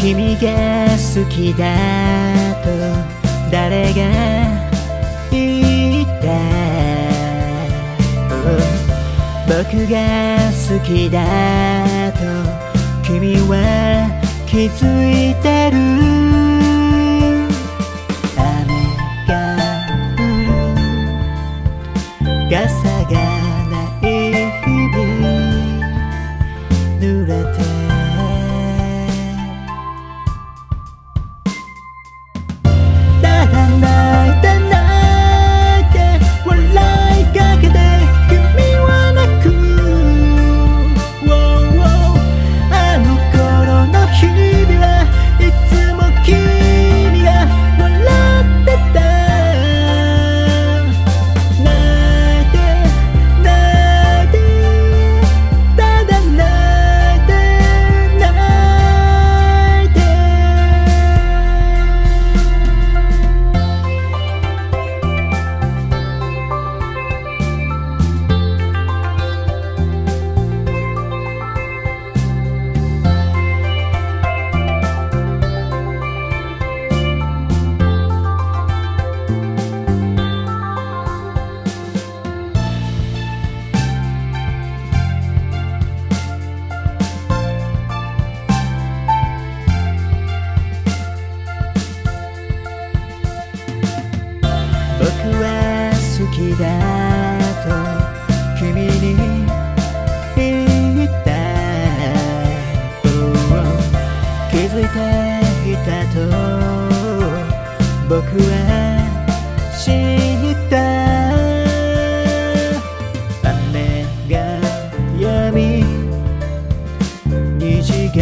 君が好きだと誰が言った？僕が好きだと君は気づいてる？だと君に言った気づいていたと僕は知った。雨が闇虹が